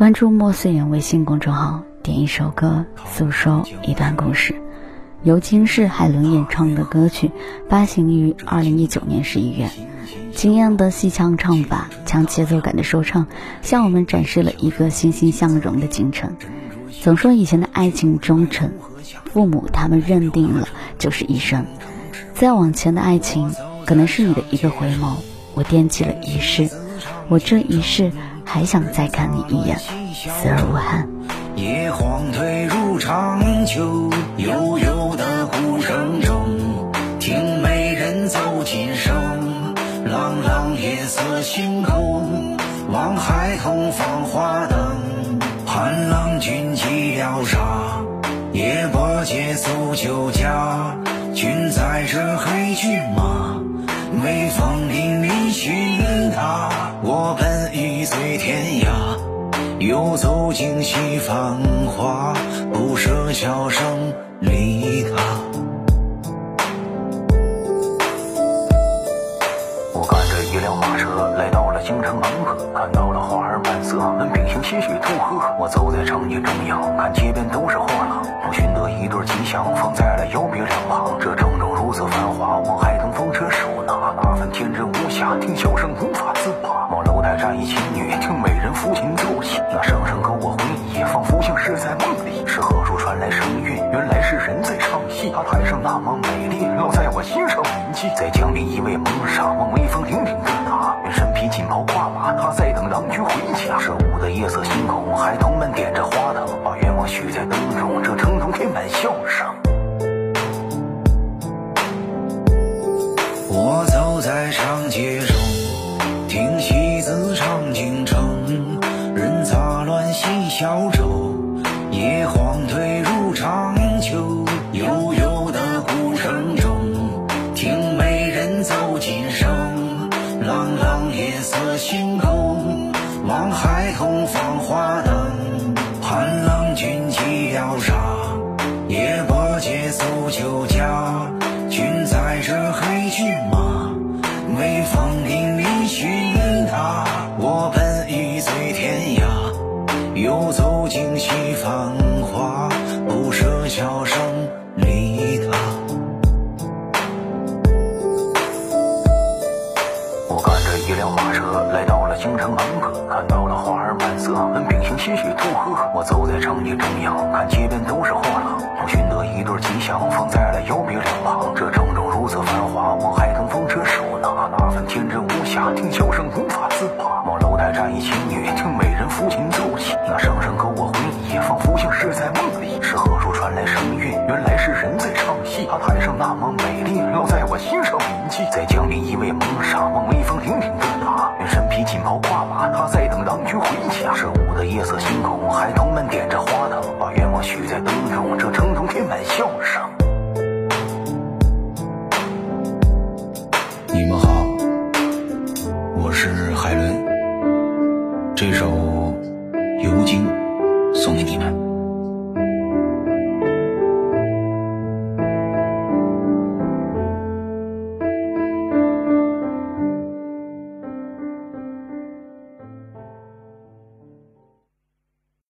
关注莫思言微信公众号，点一首歌，诉说一段故事。由金世海伦演唱的歌曲，发行于二零一九年十一月。惊艳的戏腔唱法，强节奏感的说唱，向我们展示了一个欣欣向荣的京城。总说以前的爱情忠诚，父母他们认定了就是一生。再往前的爱情，可能是你的一个回眸，我惦记了一世，我这一世还想再看你一眼，死而无憾。夜晃退入长秋，悠悠的鼓声中，听美人奏琴声，朗朗夜色星空，望孩童放花灯，盼郎君寄疗沙，夜泊借宿酒家，君载着黑骏马，微风凛凛寻他，我本天涯。又走进西繁华，不舍笑声离他。我赶着一辆马车来到了京城门口，看到了花儿满色，门屏行些许祝贺。我走在城街中央，看街边都是货郎，我寻得一对吉祥，放在了腰别两旁。这城中如此繁华，望海东风车手拿，那份天真无瑕，听笑声无法自拔。望楼台站一青女，听美人抚琴奏起。那声声勾我回忆，仿佛像是在梦里。是何处传来声韵？原来是人在唱戏。她台上那么美丽，烙在我心上铭记。在江边一位蒙煞，望威风凛凛的他，愿身披锦袍挂马，他在等郎君回家。这午的夜色星空，孩童们点着花灯，把愿望许在灯中，这城中填满笑声。我走在戏小舟，夜晃退入长秋，悠悠的鼓声中，听美人奏琴声，朗朗夜色星空，望孩童放花灯，盼郎君寄疗沙，夜泊借宿酒家，君在这黑了京城门口，看到了花儿满色，门屏行些许祝贺。我走在城街中央，看街边都是货郎，我寻得一对吉祥，放在了腰别两旁。这城中如此繁华，望海东风车手拿，那份天真无瑕，听笑声无法自拔。望楼台站一青女，听美人抚琴奏起。那声声勾我回忆，仿佛像是在梦里。是何处传来声韵？原来是人在唱戏。她台上那么美丽，烙在我心上铭记。在江边一位蒙煞，